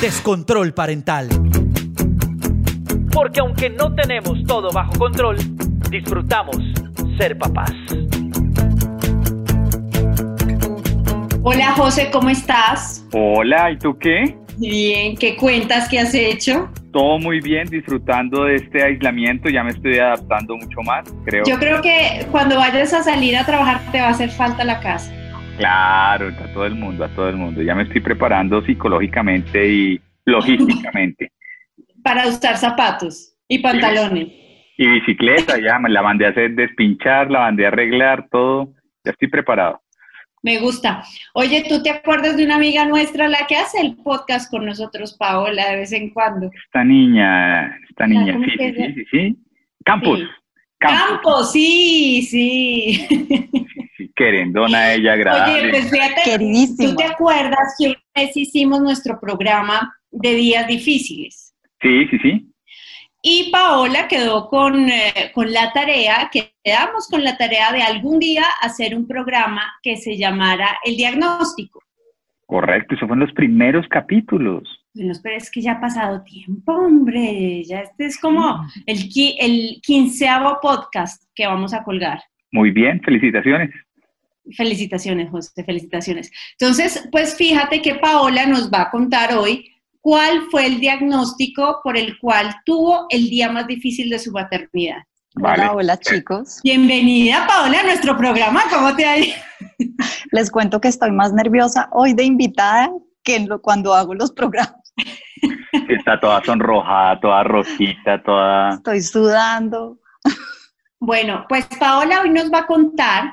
Descontrol Parental. Porque aunque no tenemos todo bajo control, disfrutamos ser papás. Hola José, ¿cómo estás? Hola, ¿y tú qué? Bien, ¿qué cuentas? ¿Qué has hecho? Todo muy bien, disfrutando de este aislamiento, ya me estoy adaptando mucho más, creo. Yo creo que cuando vayas a salir a trabajar te va a hacer falta la casa. Claro, a todo el mundo, a todo el mundo. Ya me estoy preparando psicológicamente y logísticamente. Para usar zapatos y pantalones. Y bicicleta, ya me la mandé a hacer despinchar, la mandé a arreglar, todo. Ya estoy preparado. Me gusta. Oye, ¿tú te acuerdas de una amiga nuestra, la que hace el podcast con nosotros, Paola, de vez en cuando? Esta niña, esta niña, ¿cómo sí, sí, sí, sí, sí. Campos. Sí. Sí, sí. Sí, querendona ella, agradable. Oye, pues fíjate, Queridísima. ¿tú te acuerdas que una vez hicimos nuestro programa de días difíciles? Sí, sí, sí. Y Paola quedó con, eh, con la tarea, quedamos con la tarea de algún día hacer un programa que se llamara El Diagnóstico. Correcto, esos fueron los primeros capítulos. Bueno, pero es que ya ha pasado tiempo, hombre. Ya este es como el, qui- el quinceavo podcast que vamos a colgar. Muy bien, felicitaciones. Felicitaciones, José, felicitaciones. Entonces, pues fíjate que Paola nos va a contar hoy cuál fue el diagnóstico por el cual tuvo el día más difícil de su maternidad. Vale. Hola, hola chicos. Bienvenida, Paola, a nuestro programa. ¿Cómo te ha ido? Les cuento que estoy más nerviosa hoy de invitada que en lo- cuando hago los programas. Está toda sonrojada, toda rojita, toda... Estoy sudando. Bueno, pues Paola hoy nos va a contar,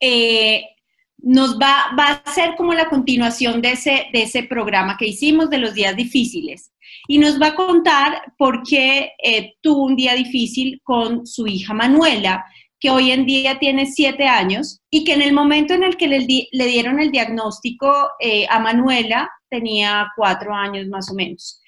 eh, nos va, va a ser como la continuación de ese, de ese programa que hicimos de los días difíciles. Y nos va a contar por qué eh, tuvo un día difícil con su hija Manuela, que hoy en día tiene siete años y que en el momento en el que le, di- le dieron el diagnóstico eh, a Manuela tenía cuatro años más o menos.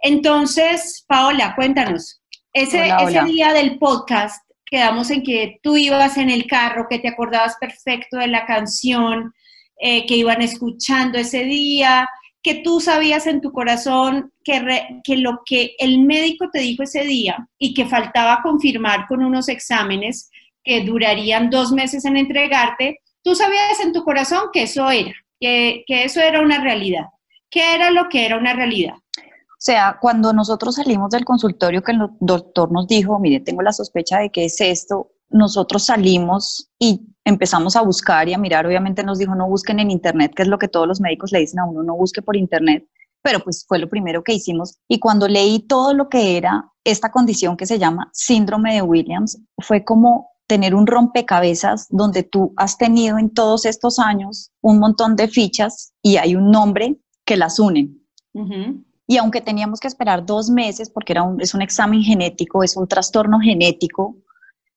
Entonces, Paola, cuéntanos, ese, Hola, ese hola. día del podcast quedamos en que tú ibas en el carro, que te acordabas perfecto de la canción eh, que iban escuchando ese día, que tú sabías en tu corazón que, re- que lo que el médico te dijo ese día y que faltaba confirmar con unos exámenes que durarían dos meses en entregarte, tú sabías en tu corazón que eso era, que, que eso era una realidad. ¿Qué era lo que era una realidad? O sea, cuando nosotros salimos del consultorio que el doctor nos dijo, mire, tengo la sospecha de que es esto, nosotros salimos y empezamos a buscar y a mirar, obviamente nos dijo, no busquen en internet, que es lo que todos los médicos le dicen a uno, no busque por internet, pero pues fue lo primero que hicimos. Y cuando leí todo lo que era esta condición que se llama síndrome de Williams, fue como tener un rompecabezas donde tú has tenido en todos estos años un montón de fichas y hay un nombre que las unen. Y aunque teníamos que esperar dos meses, porque era un, es un examen genético, es un trastorno genético,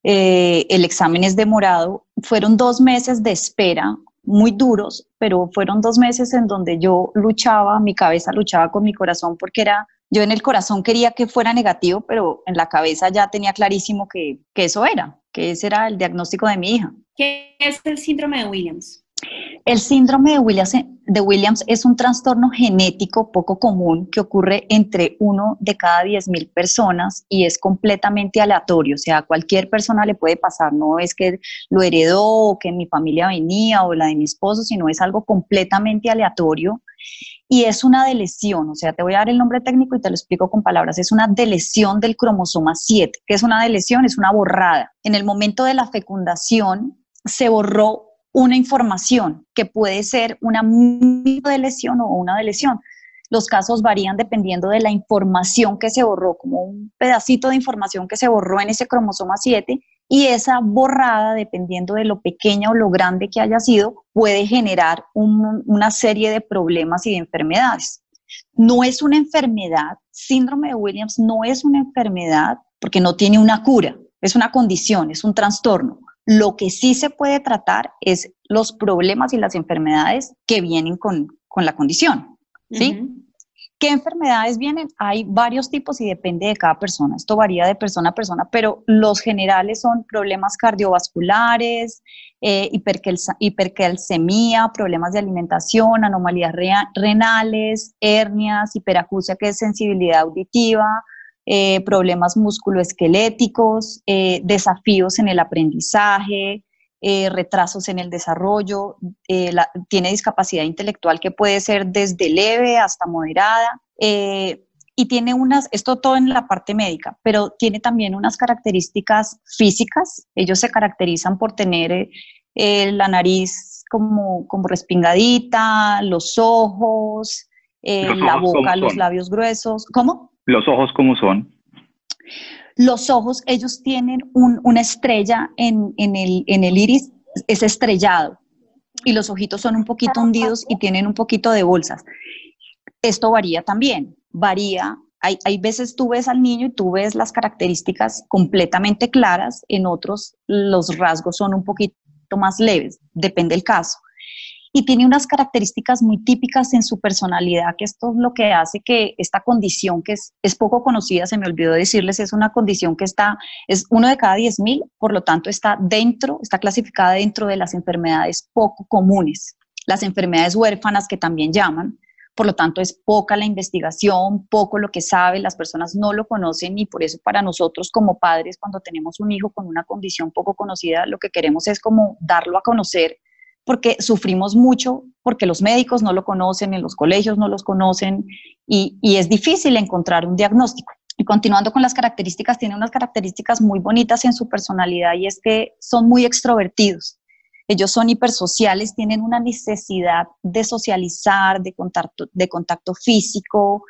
eh, el examen es demorado, fueron dos meses de espera muy duros, pero fueron dos meses en donde yo luchaba, mi cabeza luchaba con mi corazón, porque era, yo en el corazón quería que fuera negativo, pero en la cabeza ya tenía clarísimo que, que eso era, que ese era el diagnóstico de mi hija. ¿Qué es el síndrome de Williams? El síndrome de Williams, de Williams es un trastorno genético poco común que ocurre entre uno de cada 10.000 personas y es completamente aleatorio, o sea, a cualquier persona le puede pasar, no es que lo heredó o que mi familia venía o la de mi esposo, sino es algo completamente aleatorio y es una delesión, o sea, te voy a dar el nombre técnico y te lo explico con palabras, es una delesión del cromosoma 7. ¿Qué es una delesión? Es una borrada. En el momento de la fecundación se borró una información que puede ser una micro de lesión o una de lesión. Los casos varían dependiendo de la información que se borró, como un pedacito de información que se borró en ese cromosoma 7 y esa borrada, dependiendo de lo pequeña o lo grande que haya sido, puede generar un- una serie de problemas y de enfermedades. No es una enfermedad, síndrome de Williams no es una enfermedad porque no tiene una cura, es una condición, es un trastorno. Lo que sí se puede tratar es los problemas y las enfermedades que vienen con, la condición, ¿sí? ¿Qué enfermedades vienen? Hay varios tipos y depende de cada persona. Esto varía de persona a persona, pero los generales son problemas cardiovasculares, eh, hipercalcemia, problemas de alimentación, anomalías renales, hernias, hiperacusia, que es sensibilidad auditiva, eh, problemas musculoesqueléticos, eh, desafíos en el aprendizaje, eh, retrasos en el desarrollo, eh, tiene discapacidad intelectual que puede ser desde leve hasta moderada. Eh, y tiene unas, esto todo en la parte médica, pero tiene también unas características físicas. Ellos se caracterizan por tener la nariz como, como respingadita, los ojos, la boca, los labios gruesos. ¿Cómo? ¿Los ojos cómo son? Los ojos, ellos tienen una estrella en, el, iris, es estrellado, y los ojitos son un poquito hundidos y tienen un poquito de bolsas. Esto varía también, varía. Hay, hay veces tú ves al niño y tú ves las características completamente claras, en otros los rasgos son un poquito más leves, depende del caso y tiene unas características muy típicas en su personalidad, que esto es lo que hace que esta condición, que es, es poco conocida, se me olvidó decirles, es una condición que está, es uno de cada 10.000, por lo tanto está dentro, está clasificada dentro de las enfermedades poco comunes, las enfermedades huérfanas que también llaman, por lo tanto es poca la investigación, poco lo que sabe, las personas no lo conocen y por eso para nosotros como padres cuando tenemos un hijo con una condición poco conocida, lo que queremos es como darlo a conocer porque sufrimos mucho, porque los médicos no lo conocen, en los colegios no los conocen y, es difícil encontrar un diagnóstico. Y continuando con las características, tiene unas características muy bonitas en su personalidad y es que son muy extrovertidos. Ellos son hipersociales, tienen una necesidad de socializar, de contacto, de contacto físico,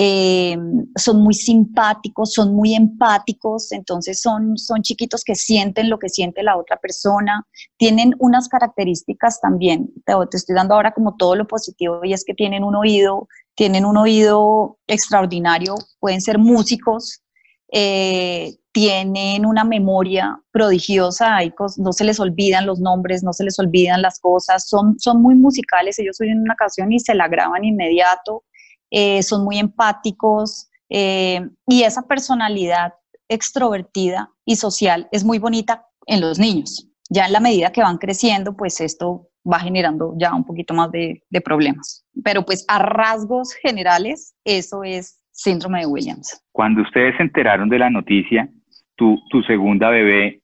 eh, son muy simpáticos, son muy empáticos, entonces son, son chiquitos que sienten lo que siente la otra persona, tienen unas características también, te, estoy dando ahora como todo lo positivo y es que tienen un oído, tienen un oído extraordinario, pueden ser músicos, eh, tienen una memoria prodigiosa, no se les olvidan los nombres, no se les olvidan las cosas, son, son muy musicales, ellos oyen una canción y se la graban inmediato, eh, son muy empáticos eh, y esa personalidad extrovertida y social es muy bonita en los niños. Ya en la medida que van creciendo, pues esto va generando ya un poquito más de, de problemas. Pero pues a rasgos generales, eso es síndrome de Williams. Cuando ustedes se enteraron de la noticia, tu, tu segunda bebé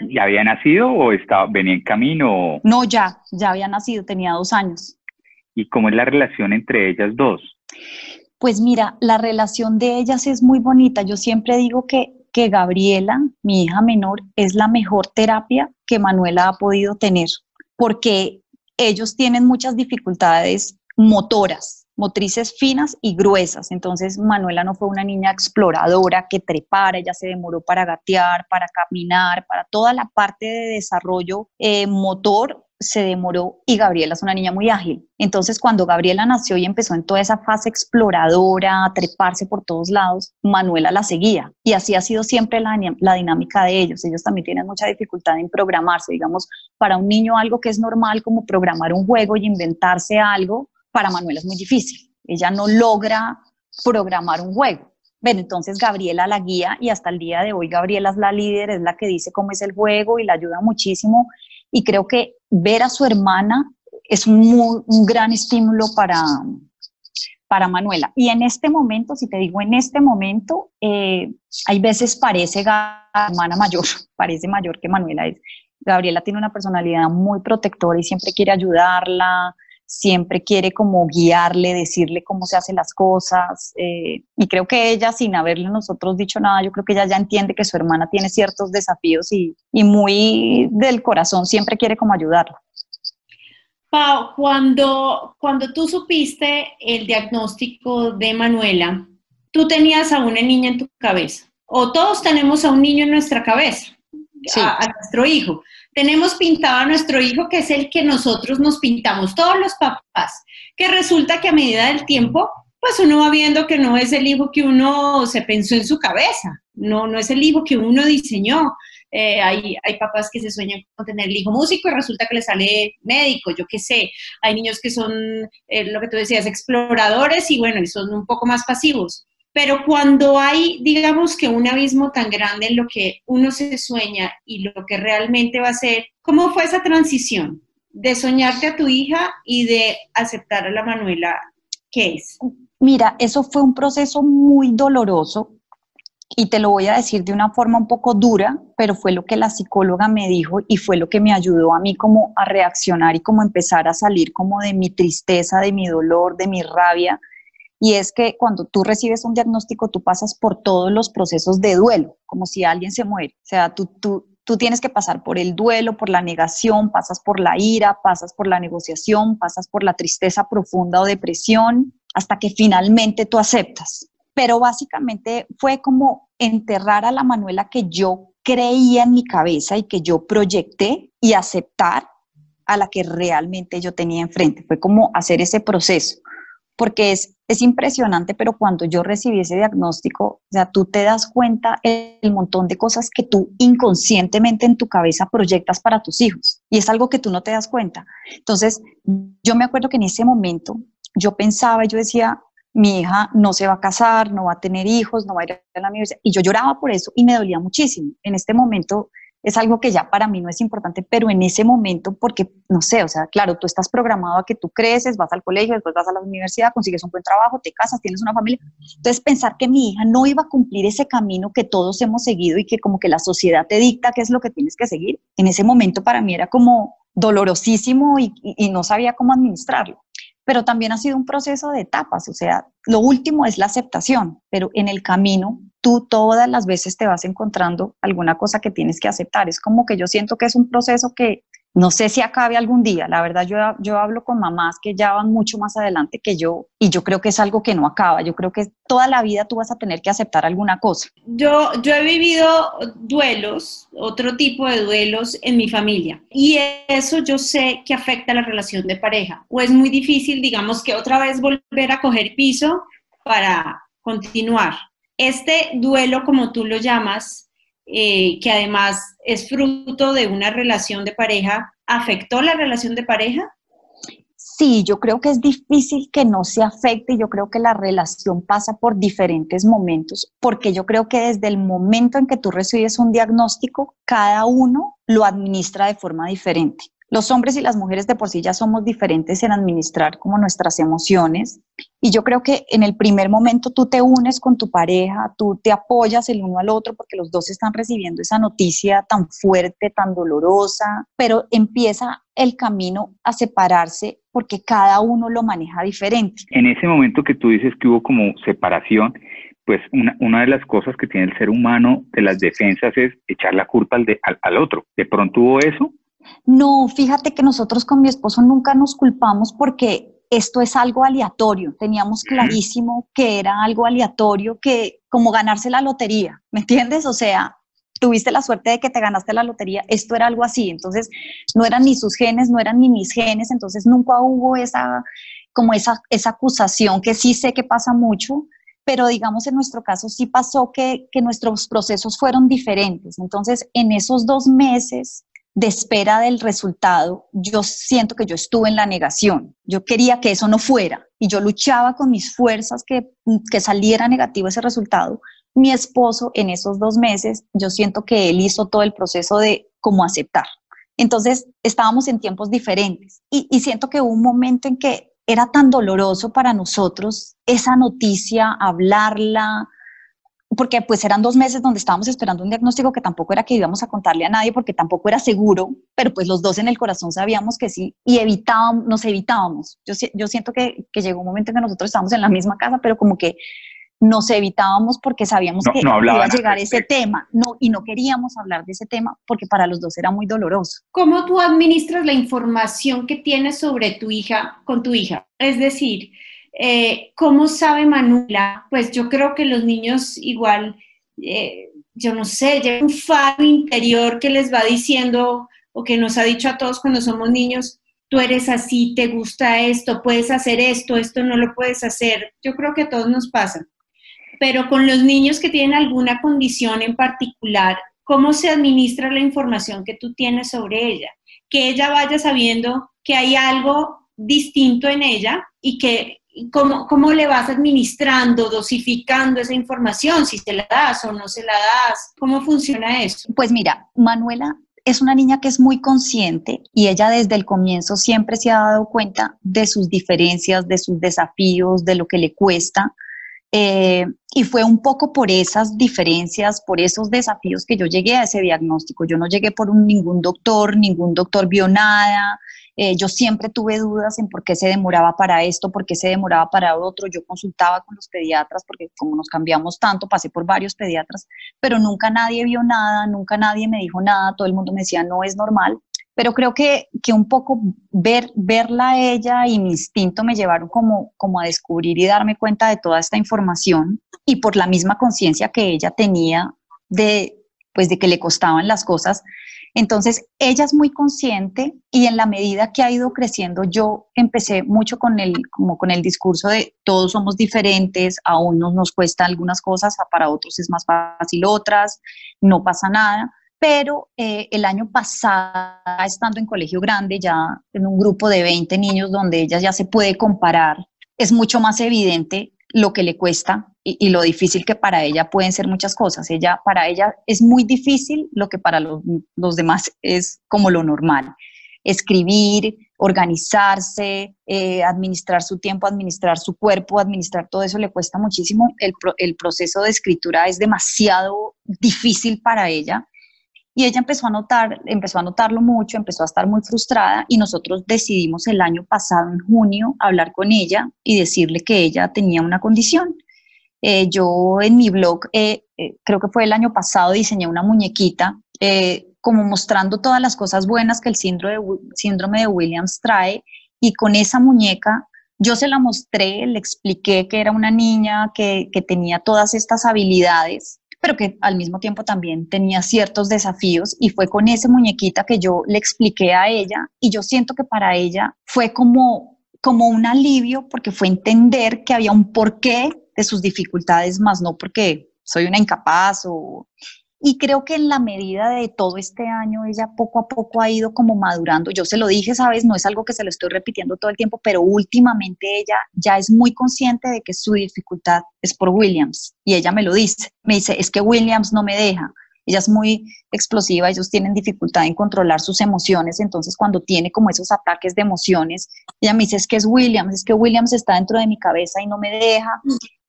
ya había nacido o estaba, venía en camino? No, ya, ya había nacido, tenía dos años. ¿Y cómo es la relación entre ellas dos? Pues mira, la relación de ellas es muy bonita. Yo siempre digo que, que Gabriela, mi hija menor, es la mejor terapia que Manuela ha podido tener, porque ellos tienen muchas dificultades motoras, motrices finas y gruesas. Entonces, Manuela no fue una niña exploradora que trepara, ella se demoró para gatear, para caminar, para toda la parte de desarrollo eh, motor se demoró y Gabriela es una niña muy ágil. Entonces, cuando Gabriela nació y empezó en toda esa fase exploradora, a treparse por todos lados, Manuela la seguía. Y así ha sido siempre la, la dinámica de ellos. Ellos también tienen mucha dificultad en programarse. Digamos, para un niño algo que es normal como programar un juego y inventarse algo, para Manuela es muy difícil. Ella no logra programar un juego. Ven, entonces Gabriela la guía y hasta el día de hoy Gabriela es la líder, es la que dice cómo es el juego y la ayuda muchísimo. Y creo que ver a su hermana es un, gran estímulo para, para Manuela. Y en este momento, si te digo en este momento, eh, hay veces parece hermana mayor, parece mayor que Manuela es. Gabriela tiene una personalidad muy protectora y siempre quiere ayudarla, siempre quiere como guiarle, decirle cómo se hacen las cosas. Eh, y creo que ella, sin haberle nosotros dicho nada, yo creo que ella ya entiende que su hermana tiene ciertos desafíos y, y muy del corazón siempre quiere como ayudarla. Pau, cuando, cuando tú supiste el diagnóstico de Manuela, tú tenías a una niña en tu cabeza, o todos tenemos a un niño en nuestra cabeza, a nuestro hijo tenemos pintado a nuestro hijo, que es el que nosotros nos pintamos, todos los papás, que resulta que a medida del tiempo, pues uno va viendo que no es el hijo que uno se pensó en su cabeza, no, no es el hijo que uno diseñó. Eh, hay, hay papás que se sueñan con tener el hijo músico y resulta que le sale médico, yo qué sé. Hay niños que son, eh, lo que tú decías, exploradores y bueno, y son un poco más pasivos. Pero cuando hay, digamos que un abismo tan grande en lo que uno se sueña y lo que realmente va a ser, ¿cómo fue esa transición de soñarte a tu hija y de aceptar a la Manuela que es? Mira, eso fue un proceso muy doloroso y te lo voy a decir de una forma un poco dura, pero fue lo que la psicóloga me dijo y fue lo que me ayudó a mí como a reaccionar y como empezar a salir como de mi tristeza, de mi dolor, de mi rabia. Y es que cuando tú recibes un diagnóstico, tú pasas por todos los procesos de duelo, como si alguien se muere. O sea, tú, tú, tú tienes que pasar por el duelo, por la negación, pasas por la ira, pasas por la negociación, pasas por la tristeza profunda o depresión, hasta que finalmente tú aceptas pero básicamente fue como enterrar a la Manuela que yo creía en mi cabeza y que yo proyecté y aceptar a la que realmente yo tenía enfrente. Fue como hacer ese proceso, porque es, es impresionante, pero cuando yo recibí ese diagnóstico, o sea, tú te das cuenta el montón de cosas que tú inconscientemente en tu cabeza proyectas para tus hijos, y es algo que tú no te das cuenta. Entonces, yo me acuerdo que en ese momento yo pensaba, yo decía, mi hija no se va a casar, no va a tener hijos, no va a ir a la universidad. Y yo lloraba por eso y me dolía muchísimo. En este momento es algo que ya para mí no es importante, pero en ese momento, porque, no sé, o sea, claro, tú estás programado a que tú creces, vas al colegio, después vas a la universidad, consigues un buen trabajo, te casas, tienes una familia. Entonces, pensar que mi hija no iba a cumplir ese camino que todos hemos seguido y que como que la sociedad te dicta qué es lo que tienes que seguir, en ese momento para mí era como dolorosísimo y, y no sabía cómo administrarlo pero también ha sido un proceso de etapas, o sea, lo último es la aceptación, pero en el camino tú todas las veces te vas encontrando alguna cosa que tienes que aceptar. Es como que yo siento que es un proceso que no sé si acabe algún día. La verdad, yo, yo hablo con mamás que ya van mucho más adelante que yo y yo creo que es algo que no acaba. Yo creo que toda la vida tú vas a tener que aceptar alguna cosa. Yo, yo he vivido duelos, otro tipo de duelos en mi familia y eso yo sé que afecta la relación de pareja. O es muy difícil, digamos, que otra vez volver a coger piso para continuar. Este duelo, como tú lo llamas, eh, que además es fruto de una relación de pareja, ¿afectó la relación de pareja? Sí, yo creo que es difícil que no se afecte, yo creo que la relación pasa por diferentes momentos, porque yo creo que desde el momento en que tú recibes un diagnóstico, cada uno lo administra de forma diferente. Los hombres y las mujeres de por sí ya somos diferentes en administrar como nuestras emociones y yo creo que en el primer momento tú te unes con tu pareja, tú te apoyas el uno al otro porque los dos están recibiendo esa noticia tan fuerte, tan dolorosa, pero empieza el camino a separarse porque cada uno lo maneja diferente. En ese momento que tú dices que hubo como separación, pues una, de las cosas que tiene el ser humano de las defensas es echar la culpa al, de, al, otro. ¿De pronto hubo eso? No, fíjate que nosotros con mi esposo nunca nos culpamos porque esto es algo aleatorio. Teníamos clarísimo que era algo aleatorio, que como ganarse la lotería, ¿me entiendes? O sea, tuviste la suerte de que te ganaste la lotería, esto era algo así. Entonces, no eran ni sus genes, no eran ni mis genes, entonces nunca hubo esa como esa, esa acusación que sí sé que pasa mucho, pero digamos en nuestro caso sí pasó que, que nuestros procesos fueron diferentes. Entonces, en esos dos meses de espera del resultado, yo siento que yo estuve en la negación. Yo quería que eso no fuera y yo luchaba con mis fuerzas que, que saliera negativo ese resultado. Mi esposo en esos dos meses, yo siento que él hizo todo el proceso de cómo aceptar. Entonces estábamos en tiempos diferentes y, y siento que hubo un momento en que era tan doloroso para nosotros esa noticia, hablarla, porque pues eran dos meses donde estábamos esperando un diagnóstico que tampoco era que íbamos a contarle a nadie porque tampoco era seguro, pero pues los dos en el corazón sabíamos que sí y evitábamos, nos evitábamos. Yo, yo siento que, que llegó un momento en que nosotros estábamos en la misma casa, pero como que nos evitábamos porque sabíamos que iba a llegar ese tema no, y no queríamos hablar de ese tema porque para los dos era muy doloroso. ¿Cómo tú administras la información que tienes sobre tu hija con tu hija? Es decir, eh, ¿Cómo sabe Manuela? Pues yo creo que los niños igual, eh, yo no sé, llevan un faro interior que les va diciendo o que nos ha dicho a todos cuando somos niños, tú eres así, te gusta esto, puedes hacer esto, esto no lo puedes hacer. Yo creo que a todos nos pasa. Pero con los niños que tienen alguna condición en particular, ¿cómo se administra la información que tú tienes sobre ella? Que ella vaya sabiendo que hay algo distinto en ella y que cómo, cómo le vas administrando, dosificando esa información, si se la das o no se la das, ¿cómo funciona eso? Pues mira, Manuela es una niña que es muy consciente y ella desde el comienzo siempre se ha dado cuenta de sus diferencias, de sus desafíos, de lo que le cuesta. Eh, y fue un poco por esas diferencias, por esos desafíos que yo llegué a ese diagnóstico. Yo no llegué por ningún doctor, ningún doctor vio nada, eh, yo siempre tuve dudas en por qué se demoraba para esto, por qué se demoraba para otro. Yo consultaba con los pediatras porque como nos cambiamos tanto, pasé por varios pediatras, pero nunca nadie vio nada, nunca nadie me dijo nada, todo el mundo me decía no es normal. Pero creo que, que un poco ver, verla a ella y mi instinto me llevaron como, como a descubrir y darme cuenta de toda esta información y por la misma conciencia que ella tenía de, pues de que le costaban las cosas, entonces, ella es muy consciente y en la medida que ha ido creciendo, yo empecé mucho con el, como con el discurso de todos somos diferentes, a unos nos cuesta algunas cosas, para otros es más fácil otras, no pasa nada. Pero eh, el año pasado, estando en colegio grande, ya en un grupo de 20 niños donde ella ya se puede comparar, es mucho más evidente lo que le cuesta y, lo difícil que para ella pueden ser muchas cosas. Ella, para ella es muy difícil lo que para los, demás es como lo normal. Escribir, organizarse, eh, administrar su tiempo, administrar su cuerpo, administrar todo eso le cuesta muchísimo. El, el proceso de escritura es demasiado difícil para ella. Y ella empezó a notar, empezó a notarlo mucho, empezó a estar muy frustrada y nosotros decidimos el año pasado, en junio, hablar con ella y decirle que ella tenía una condición. Eh, yo en mi blog, eh, eh, creo que fue el año pasado, diseñé una muñequita como mostrando todas las cosas buenas que el síndrome de, Williams trae y con esa muñeca yo se la mostré, le expliqué que era una niña que tenía todas estas habilidades pero que al mismo tiempo también tenía ciertos desafíos y fue con esa muñequita que yo le expliqué a ella y yo siento que para ella fue como, como un alivio porque fue entender que había un porqué de sus dificultades, más no porque soy una incapaz o... Y creo que en la medida de todo este año, ella poco a poco ha ido como madurando. Yo se lo dije, sabes, no es algo que se lo estoy repitiendo todo el tiempo, pero últimamente ella ya es muy consciente de que su dificultad es por Williams. Y ella me lo dice. Me dice, es que Williams no me deja ella es muy explosiva, ellos tienen dificultad en controlar sus emociones, entonces cuando tiene como esos ataques de emociones, ella me dice, es que es Williams, es que Williams está dentro de mi cabeza y no me deja.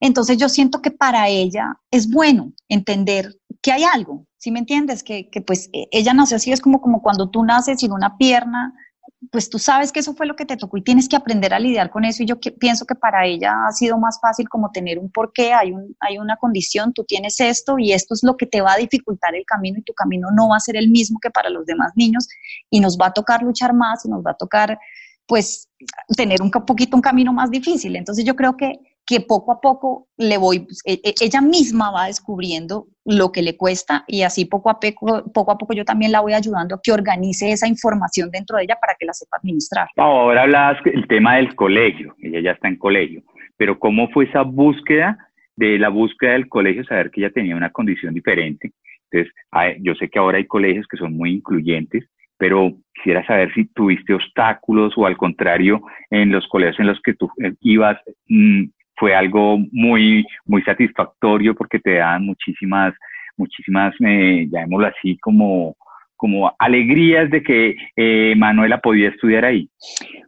Entonces yo siento que para ella es bueno entender que hay algo, ¿sí me entiendes? Que, que pues e, ella nació así, es como, como cuando tú naces sin una pierna, pues tú sabes que eso fue lo que te tocó y tienes que aprender a lidiar con eso y yo pienso que para ella ha sido más fácil como tener un porqué, hay, un, hay una condición, tú tienes esto y esto es lo que te va a dificultar el camino y tu camino no va a ser el mismo que para los demás niños y nos va a tocar luchar más y nos va a tocar pues tener un poquito un camino más difícil. Entonces yo creo que que poco a poco le voy, pues, e, e, ella misma va descubriendo lo que le cuesta y así poco a poco, poco a poco yo también la voy ayudando a que organice esa información dentro de ella para que la sepa administrar. Ahora hablabas el tema del colegio, ella ya está en colegio, pero ¿cómo fue esa búsqueda de la búsqueda del colegio, saber que ella tenía una condición diferente? Entonces, yo sé que ahora hay colegios que son muy incluyentes, pero quisiera saber si tuviste obstáculos o al contrario, en los colegios en los que tú eh, ibas, mm, fue algo muy, muy satisfactorio porque te dan muchísimas, muchísimas, eh, llamémoslo así, como, como alegrías de que eh, Manuela podía estudiar ahí.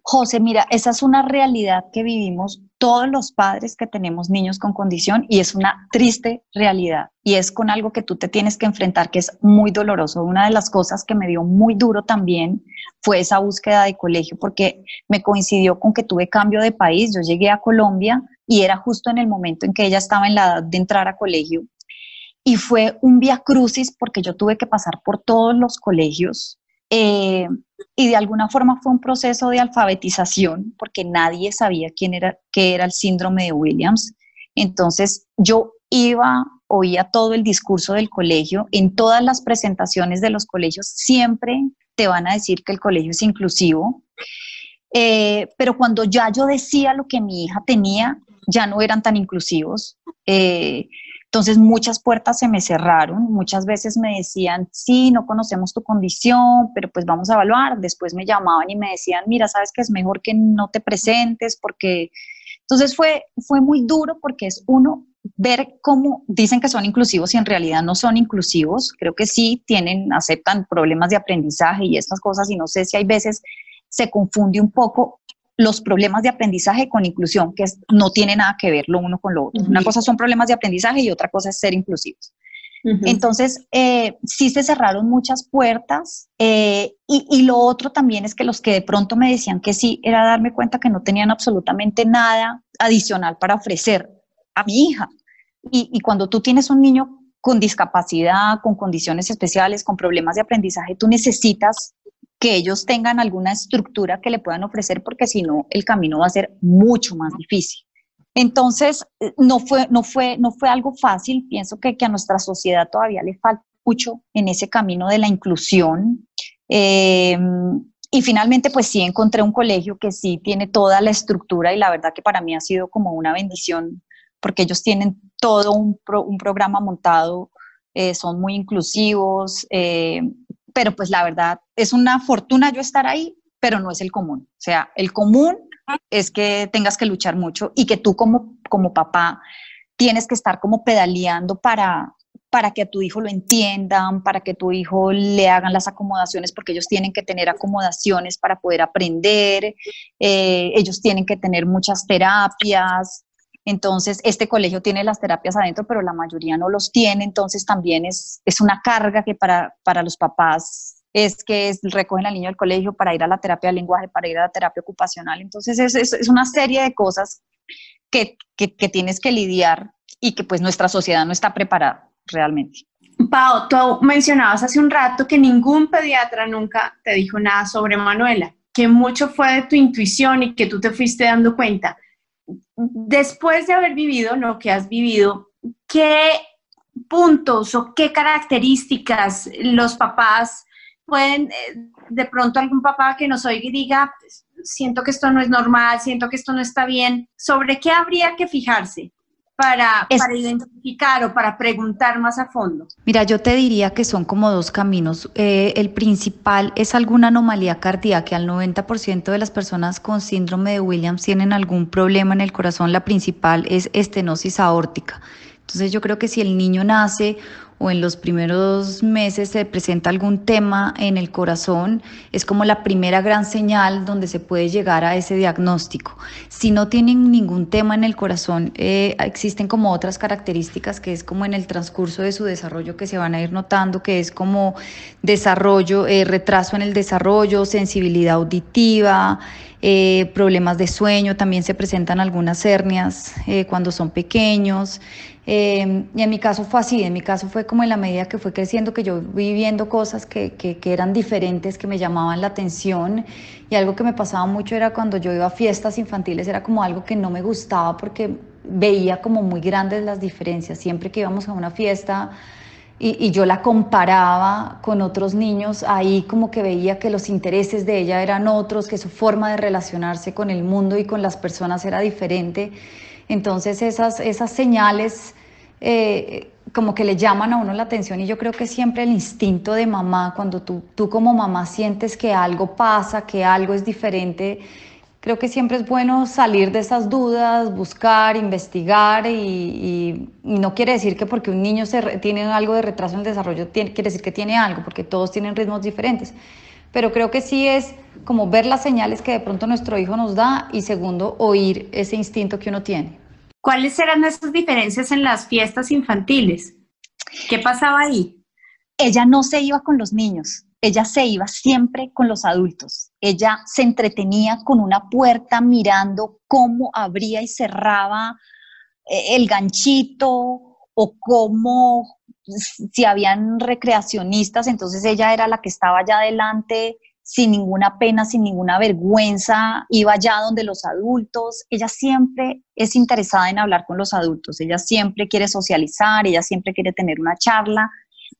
José, mira, esa es una realidad que vivimos todos los padres que tenemos niños con condición y es una triste realidad y es con algo que tú te tienes que enfrentar que es muy doloroso. Una de las cosas que me dio muy duro también fue esa búsqueda de colegio porque me coincidió con que tuve cambio de país. Yo llegué a Colombia y era justo en el momento en que ella estaba en la edad de entrar a colegio. Y fue un via crucis porque yo tuve que pasar por todos los colegios eh, y de alguna forma fue un proceso de alfabetización porque nadie sabía quién era, qué era el síndrome de Williams. Entonces yo iba, oía todo el discurso del colegio, en todas las presentaciones de los colegios siempre te van a decir que el colegio es inclusivo Eh, pero cuando ya yo decía lo que mi hija tenía, ya no eran tan inclusivos. Eh, entonces muchas puertas se me cerraron, muchas veces me decían, sí, no conocemos tu condición, pero pues vamos a evaluar. Después me llamaban y me decían, mira, sabes que es mejor que no te presentes porque... Entonces fue, fue muy duro porque es uno ver cómo dicen que son inclusivos y en realidad no son inclusivos. Creo que sí tienen, aceptan problemas de aprendizaje y estas cosas y no sé si hay veces se confunde un poco los problemas de aprendizaje con inclusión, que no tiene nada que ver lo uno con lo otro. Una cosa son problemas de aprendizaje y otra cosa es ser inclusivos. Entonces, eh, sí se cerraron muchas puertas eh, y, y, lo otro también es que los que de pronto me decían que sí, era darme cuenta que no tenían absolutamente nada adicional para ofrecer a mi hija. Y, y cuando tú tienes un niño con discapacidad, con condiciones especiales, con problemas de aprendizaje, tú necesitas que ellos tengan alguna estructura que le puedan ofrecer, porque si no, el camino va a ser mucho más difícil. Entonces, no fue, no fue, no fue algo fácil. Pienso que, que a nuestra sociedad todavía le falta mucho en ese camino de la inclusión. Em, y finalmente, pues sí encontré un colegio que sí tiene toda la estructura y la verdad que para mí ha sido como una bendición porque ellos tienen todo un, programa montado, eh, son muy inclusivos, eh, pero pues la verdad es una fortuna yo estar ahí, pero no es el común. O sea, el común es que tengas que luchar mucho y que tú como, como papá tienes que estar como pedaleando para, para que a tu hijo lo entiendan, para que tu hijo le hagan las acomodaciones, porque ellos tienen que tener acomodaciones para poder aprender, eh, ellos tienen que tener muchas terapias. Entonces, este colegio tiene las terapias adentro, pero la mayoría no los tiene, entonces también es, es una carga que para, para los papás es que recogen al niño del colegio para ir a la terapia de lenguaje, para ir a la terapia ocupacional. Entonces es, es, una serie de cosas que, que, tienes que lidiar y que pues nuestra sociedad no está preparada realmente. Pau, tú mencionabas hace un rato que ningún pediatra nunca te dijo nada sobre Manuela, que mucho fue de tu intuición y que tú te fuiste dando cuenta. Después de haber vivido lo que has vivido, ¿qué puntos o qué características los papás pueden, eh, de pronto algún papá que nos oiga y diga, siento que esto no es normal, siento que esto no está bien, ¿sobre qué habría que fijarse? Para, para, identificar o para preguntar más a fondo? Mira, yo te diría que son como dos caminos. Eh, el principal es alguna anomalía cardíaca. Al 90% de las personas con síndrome de Williams tienen algún problema en el corazón. La principal es estenosis aórtica. Entonces yo creo que si el niño nace o en los primeros meses se presenta algún tema en el corazón, es como la primera gran señal donde se puede llegar a ese diagnóstico. Si no tienen ningún tema en el corazón, eh, existen como otras características que es como en el transcurso de su desarrollo que se van a ir notando, que es como desarrollo, eh, retraso en el desarrollo, sensibilidad auditiva, eh, problemas de sueño, también se presentan algunas hernias cuando son pequeños. Eh, y en mi caso fue así, en mi caso fue como en la medida que fue creciendo que yo vi viendo cosas que, que, que, eran diferentes, que me llamaban la atención y algo que me pasaba mucho era cuando yo iba a fiestas infantiles, era como algo que no me gustaba porque veía como muy grandes las diferencias, siempre que íbamos a una fiesta y, yo la comparaba con otros niños, ahí como que veía que los intereses de ella eran otros, que su forma de relacionarse con el mundo y con las personas era diferente. Entonces esas, esas señales eh, como que le llaman a uno la atención y yo creo que siempre el instinto de mamá, cuando tú, tú como mamá sientes que algo pasa, que algo es diferente, creo que siempre es bueno salir de esas dudas, buscar, investigar y, no quiere decir que porque un niño se tiene algo de retraso en el desarrollo tiene, quiere decir que tiene algo, porque todos tienen ritmos diferentes. Pero creo que sí es como ver las señales que de pronto nuestro hijo nos da y segundo, oír ese instinto que uno tiene. ¿Cuáles eran esas diferencias en las fiestas infantiles? ¿Qué pasaba ahí? Ella no se iba con los niños, ella se iba siempre con los adultos. Ella se entretenía con una puerta mirando cómo abría y cerraba eh, el ganchito o cómo si habían recreacionistas, entonces ella era la que estaba allá adelante sin ninguna pena, sin ninguna vergüenza, iba allá donde los adultos, ella siempre es interesada en hablar con los adultos, ella siempre quiere socializar, ella siempre quiere tener una charla,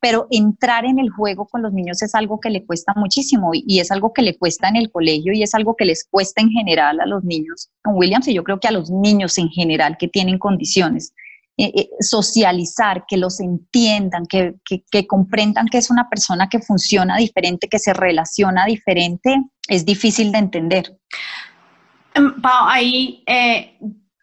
pero entrar en el juego con los niños es algo que le cuesta muchísimo y, es algo que le cuesta en el colegio y es algo que les cuesta en general a los niños con Williams y yo creo que a los niños en general que tienen condiciones. Eh, eh, socializar, que los entiendan, que, comprendan que es una persona que funciona diferente, que se relaciona diferente, es difícil de entender. Em, Pau, ahí, eh,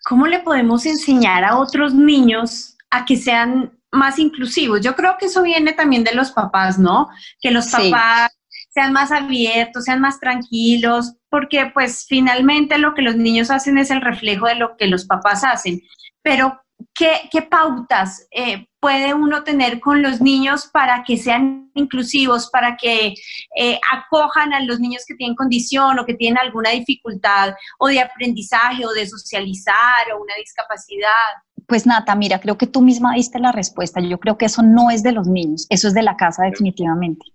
¿cómo le podemos enseñar a otros niños a que sean más inclusivos. Yo creo que eso viene también de los papás, ¿no? Que los papás sean más abiertos, sean más tranquilos, porque pues finalmente lo que los niños hacen es el reflejo de lo que los papás hacen. Pero, ¿qué, pautas eh, puede uno tener con los niños para que sean inclusivos, para que eh, acojan a los niños que tienen condición o que tienen alguna dificultad o de aprendizaje o de socializar o una discapacidad? Pues Nata, mira, creo que tú misma diste la respuesta. Yo creo que eso no es de los niños, eso es de la casa definitivamente.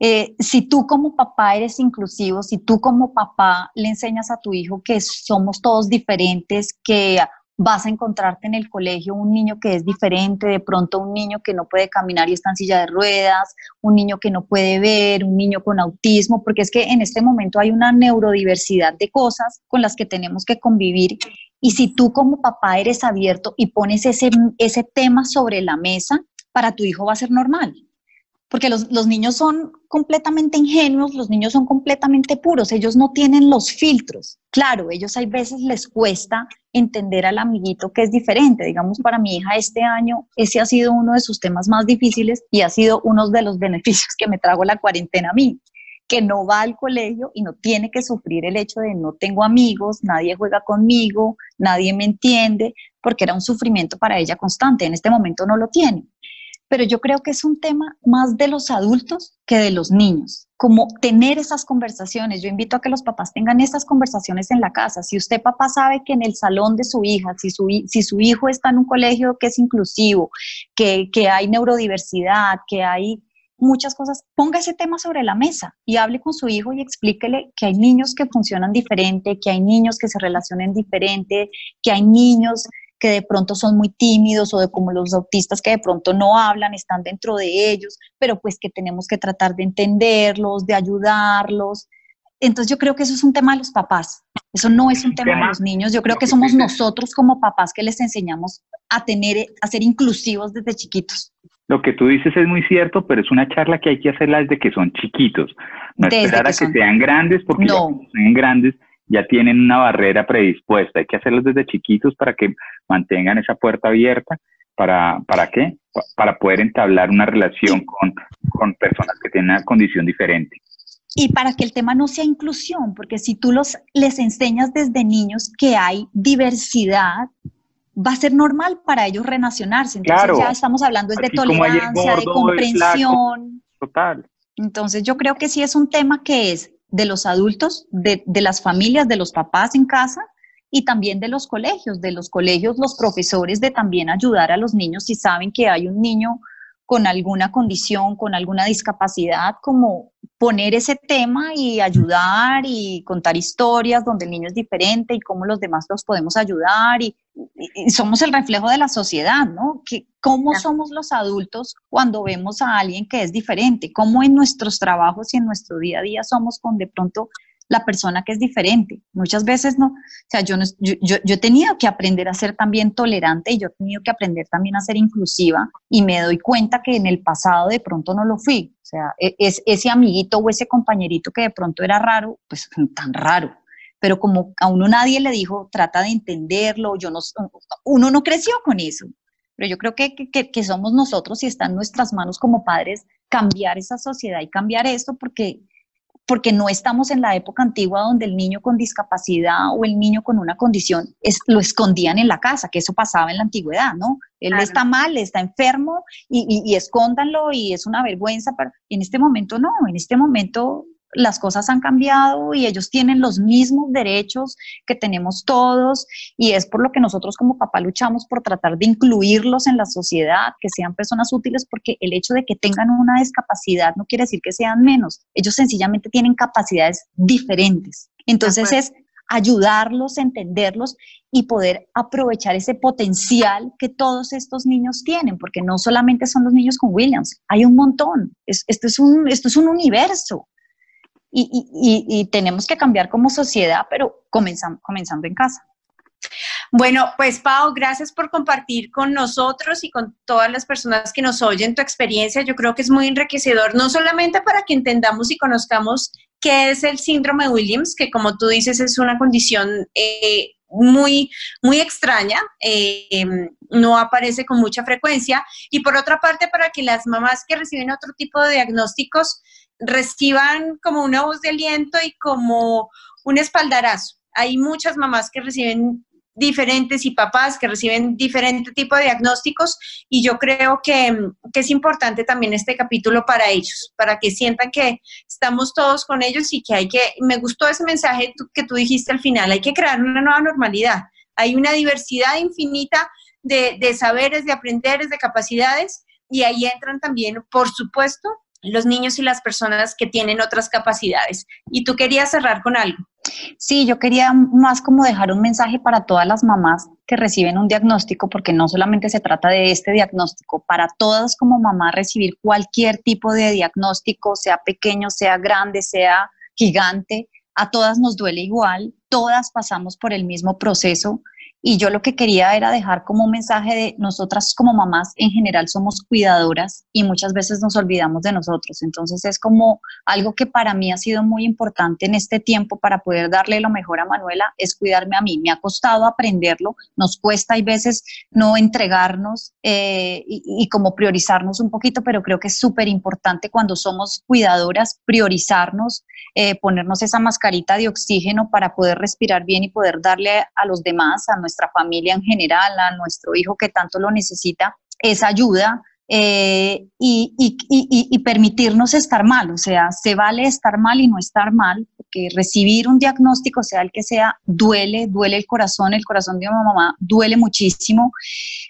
Eh, si tú como papá eres inclusivo, si tú como papá le enseñas a tu hijo que somos todos diferentes, que vas a encontrarte en el colegio un niño que es diferente, de pronto un niño que no puede caminar y está en silla de ruedas, un niño que no puede ver, un niño con autismo, porque es que en este momento hay una neurodiversidad de cosas con las que tenemos que convivir y si tú como papá eres abierto y pones ese, ese tema sobre la mesa, para tu hijo va a ser normal. Porque los, niños son completamente ingenuos, los niños son completamente puros, ellos no tienen los filtros. Claro, ellos hay veces les cuesta entender al amiguito que es diferente. Digamos, para mi hija este año, ese ha sido uno de sus temas más difíciles y ha sido uno de los beneficios que me trago la cuarentena a mí que no va al colegio y no tiene que sufrir el hecho de no tengo amigos, nadie juega conmigo, nadie me entiende, porque era un sufrimiento para ella constante. En este momento no lo tiene. Pero yo creo que es un tema más de los adultos que de los niños, como tener esas conversaciones. Yo invito a que los papás tengan esas conversaciones en la casa. Si usted papá sabe que en el salón de su hija, si su, si su hijo está en un colegio que es inclusivo, que, que hay neurodiversidad, que hay muchas cosas, ponga ese tema sobre la mesa y hable con su hijo y explíquele que hay niños que funcionan diferente, que hay niños que se relacionen diferente, que hay niños que de pronto son muy tímidos o de como los autistas que de pronto no hablan, están dentro de ellos, pero pues que tenemos que tratar de entenderlos, de ayudarlos. Entonces yo creo que eso es un tema de los papás, eso no es un tema de los niños, yo creo que somos nosotros como papás que les enseñamos a tener, a ser inclusivos desde chiquitos. Lo que tú dices es muy cierto, pero es una charla que hay que hacerla desde que son chiquitos. No esperar a que sean grandes, porque no. sean grandes ya tienen una barrera predispuesta. Hay que hacerlos desde chiquitos para que mantengan esa puerta abierta. ¿Para, para qué? Para poder entablar una relación con, con personas que tienen una condición diferente. Y para que el tema no sea inclusión, porque si tú los, les enseñas desde niños que hay diversidad, va a ser normal para ellos renacionarse. Entonces ya estamos hablando de tolerancia, de comprensión. Total. Entonces yo creo que sí es un tema que es de los adultos, de, de las familias, de los papás en casa y también de los colegios, de los colegios, los profesores, de también ayudar a los niños si saben que hay un niño con alguna condición, con alguna discapacidad, como poner ese tema y ayudar y contar historias donde el niño es diferente y cómo los demás los podemos ayudar y, somos el reflejo de la sociedad, ¿no? Que, ¿Cómo somos los adultos cuando vemos a alguien que es diferente? ¿Cómo en nuestros trabajos y en nuestro día a día somos con de pronto la persona que es diferente. Muchas veces no, o sea, yo, yo, yo, he tenido que aprender a ser también tolerante y yo he tenido que aprender también a ser inclusiva y me doy cuenta que en el pasado de pronto no lo fui. O sea, e, es, ese amiguito o ese compañerito que de pronto era raro, pues tan raro. Pero como a uno nadie le dijo, trata de entenderlo, yo no, uno no creció con eso. Pero yo creo que, que, que somos nosotros y está en nuestras manos como padres cambiar esa sociedad y cambiar esto porque porque no estamos en la época antigua donde el niño con discapacidad o el niño con una condición es, lo escondían en la casa, que eso pasaba en la antigüedad, ¿no? Él está mal, está enfermo y, y, y escóndanlo y es una vergüenza, pero en este momento no, en este momento las cosas han cambiado y ellos tienen los mismos derechos que tenemos todos y es por lo que nosotros como papá luchamos por tratar de incluirlos en la sociedad, que sean personas útiles, porque el hecho de que tengan una discapacidad no quiere decir que sean menos, ellos sencillamente tienen capacidades diferentes. Entonces es ayudarlos, entenderlos y poder aprovechar ese potencial que todos estos niños tienen, porque no solamente son los niños con Williams, hay un montón. esto, es un, esto es un universo. Y, tenemos que cambiar como sociedad, pero comenzando, comenzando en casa. Bueno, pues Pau, gracias por compartir con nosotros y con todas las personas que nos oyen tu experiencia. Yo creo que es muy enriquecedor, no solamente para que entendamos y conozcamos qué es el síndrome Williams, que como tú dices es una condición eh, muy, muy extraña, eh, em, no aparece con mucha frecuencia, y por otra parte para que las mamás que reciben otro tipo de diagnósticos reciban como una voz de aliento y como un espaldarazo. Hay muchas mamás que reciben diferentes y papás que reciben diferente tipo de diagnósticos y yo creo que, es importante también este capítulo para ellos, para que sientan que estamos todos con ellos y que hay que, me gustó ese mensaje que tú dijiste al final, hay que crear una nueva normalidad. Hay una diversidad infinita de, de saberes, de aprenderes, de capacidades y ahí entran también, por supuesto, los niños y las personas que tienen otras capacidades. Y tú querías cerrar con algo. Sí, yo quería más como dejar un mensaje para todas las mamás que reciben un diagnóstico, porque no solamente se trata de este diagnóstico, para todas como mamá recibir cualquier tipo de diagnóstico, sea pequeño, sea grande, sea gigante, a todas nos duele igual, todas pasamos por el mismo proceso y yo lo que quería era dejar como un mensaje de nosotras como mamás en general somos cuidadoras y muchas veces nos olvidamos de nosotros. Entonces es como algo que para mí ha sido muy importante en este tiempo para poder darle lo mejor a Manuela, es cuidarme a mí. Me ha costado aprenderlo, nos cuesta y veces no entregarnos eh, y, y, como priorizarnos un poquito, pero creo que es súper importante cuando somos cuidadoras priorizarnos, eh, ponernos esa mascarita de oxígeno para poder respirar bien y poder darle a los demás, a nuestra familia en general, a nuestro hijo que tanto lo necesita, esa ayuda eh, y, permitirnos estar mal. O sea, se vale estar mal y no estar mal, porque recibir un diagnóstico, sea el que sea, duele, duele el corazón, el corazón de mamá duele muchísimo.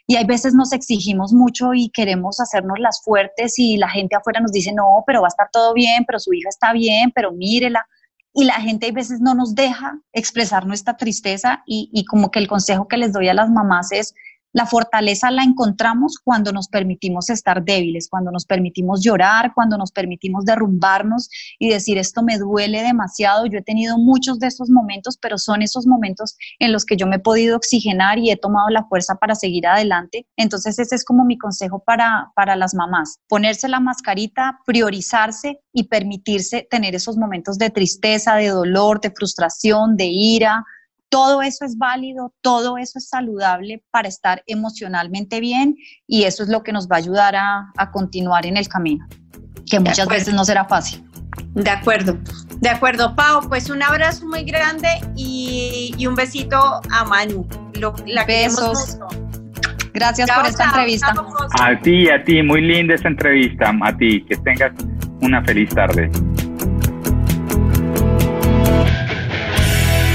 Y hay veces nos exigimos mucho y queremos hacernos las fuertes y la gente afuera nos dice, no, pero va a estar todo bien, pero su hija está bien, pero mírela y la gente a veces no nos deja expresar nuestra tristeza y, y, como que el consejo que les doy a las mamás es la fortaleza la encontramos cuando nos permitimos estar débiles, cuando nos permitimos llorar, cuando nos permitimos derrumbarnos y decir esto me duele demasiado. Yo he tenido muchos de esos momentos, pero son esos momentos en los que yo me he podido oxigenar y he tomado la fuerza para seguir adelante. Entonces ese es como mi consejo para, para las mamás, ponerse la mascarita, priorizarse y permitirse tener esos momentos de tristeza, de dolor, de frustración, de ira, todo eso es válido, todo eso es saludable para estar emocionalmente bien y eso es lo que nos va a ayudar a, continuar en el camino, que muchas veces no será fácil. De acuerdo, de acuerdo, Pau. Pues un abrazo muy grande y, un besito a Manu. la Besos. Gracias por esta entrevista. a ti, a ti, muy linda esta entrevista. A ti, que tengas una feliz tarde.